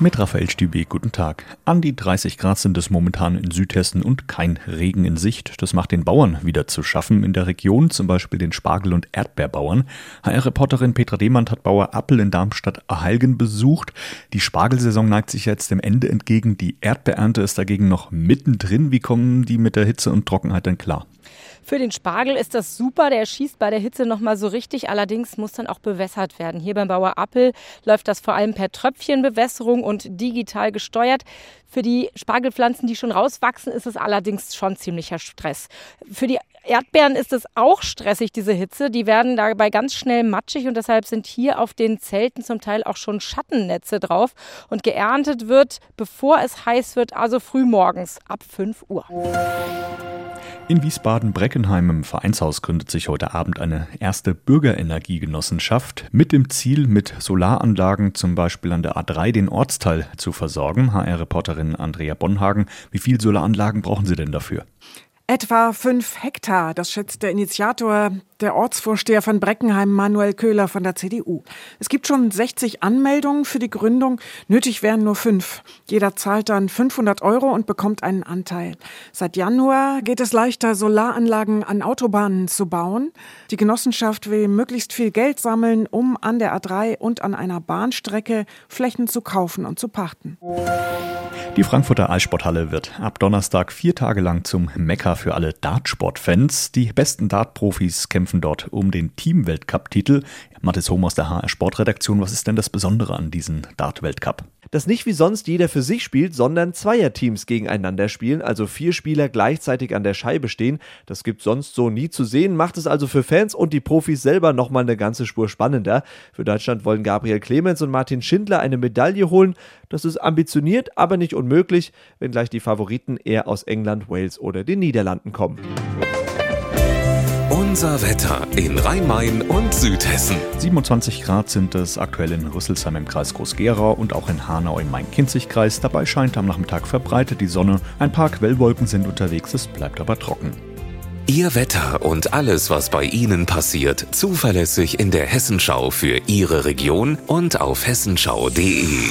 Mit Raphael Stübe, guten Tag. An die 30 Grad sind es momentan in Südhessen und kein Regen in Sicht. Das macht den Bauern wieder zu schaffen in der Region, zum Beispiel den Spargel- und Erdbeerbauern. HR-Reporterin Petra Demand hat Bauer Appel in Darmstadt-Erhalgen besucht. Die Spargelsaison neigt sich jetzt dem Ende entgegen. Die Erdbeerernte ist dagegen noch mittendrin. Wie kommen die mit der Hitze und Trockenheit denn klar? Für den Spargel ist das super, der schießt bei der Hitze nochmal so richtig. Allerdings muss dann auch bewässert werden. Hier beim Bauer Appel läuft das vor allem per Tröpfchenbewässerung und digital gesteuert. Für die Spargelpflanzen, die schon rauswachsen, ist es allerdings schon ziemlicher Stress. Für die Erdbeeren ist es auch stressig, diese Hitze. Die werden dabei ganz schnell matschig und deshalb sind hier auf den Zelten zum Teil auch schon Schattennetze drauf. Und geerntet wird, bevor es heiß wird, also früh morgens ab 5 Uhr. In Wiesbaden-Breckenheim im Vereinshaus gründet sich heute Abend eine erste Bürgerenergiegenossenschaft mit dem Ziel, mit Solaranlagen zum Beispiel an der A3 den Ortsteil zu versorgen. HR-Reporterin Andrea Bonhagen, wie viele Solaranlagen brauchen Sie denn dafür? Etwa fünf Hektar, das schätzt der Initiator, der Ortsvorsteher von Breckenheim, Manuel Köhler von der CDU. Es gibt schon 60 Anmeldungen für die Gründung, nötig wären nur fünf. Jeder zahlt dann 500 Euro und bekommt einen Anteil. Seit Januar geht es leichter, Solaranlagen an Autobahnen zu bauen. Die Genossenschaft will möglichst viel Geld sammeln, um an der A3 und an einer Bahnstrecke Flächen zu kaufen und zu pachten. Die Frankfurter Eissporthalle wird ab Donnerstag vier Tage lang zum Mekka für alle Dartsportfans. Die besten Dartprofis kämpfen dort um den Team-Weltcup-Titel. Mathis Hohm aus der HR Sportredaktion, was ist denn das Besondere an diesem Dart-Weltcup? Dass nicht wie sonst jeder für sich spielt, sondern Zweierteams gegeneinander spielen, also vier Spieler gleichzeitig an der Scheibe stehen. Das gibt sonst so nie zu sehen, macht es also für Fans und die Profis selber nochmal eine ganze Spur spannender. Für Deutschland wollen Gabriel Clemens und Martin Schindler eine Medaille holen. Das ist ambitioniert, aber nicht unmöglich, wenngleich die Favoriten eher aus England, Wales oder den Niederlanden kommen. Unser Wetter in Rhein-Main und Südhessen. 27 Grad sind es aktuell in Rüsselsheim im Kreis Groß-Gerau und auch in Hanau im Main-Kinzig-Kreis. Dabei scheint am Nachmittag verbreitet die Sonne. Ein paar Quellwolken sind unterwegs, es bleibt aber trocken. Ihr Wetter und alles, was bei Ihnen passiert, zuverlässig in der Hessenschau für Ihre Region und auf hessenschau.de.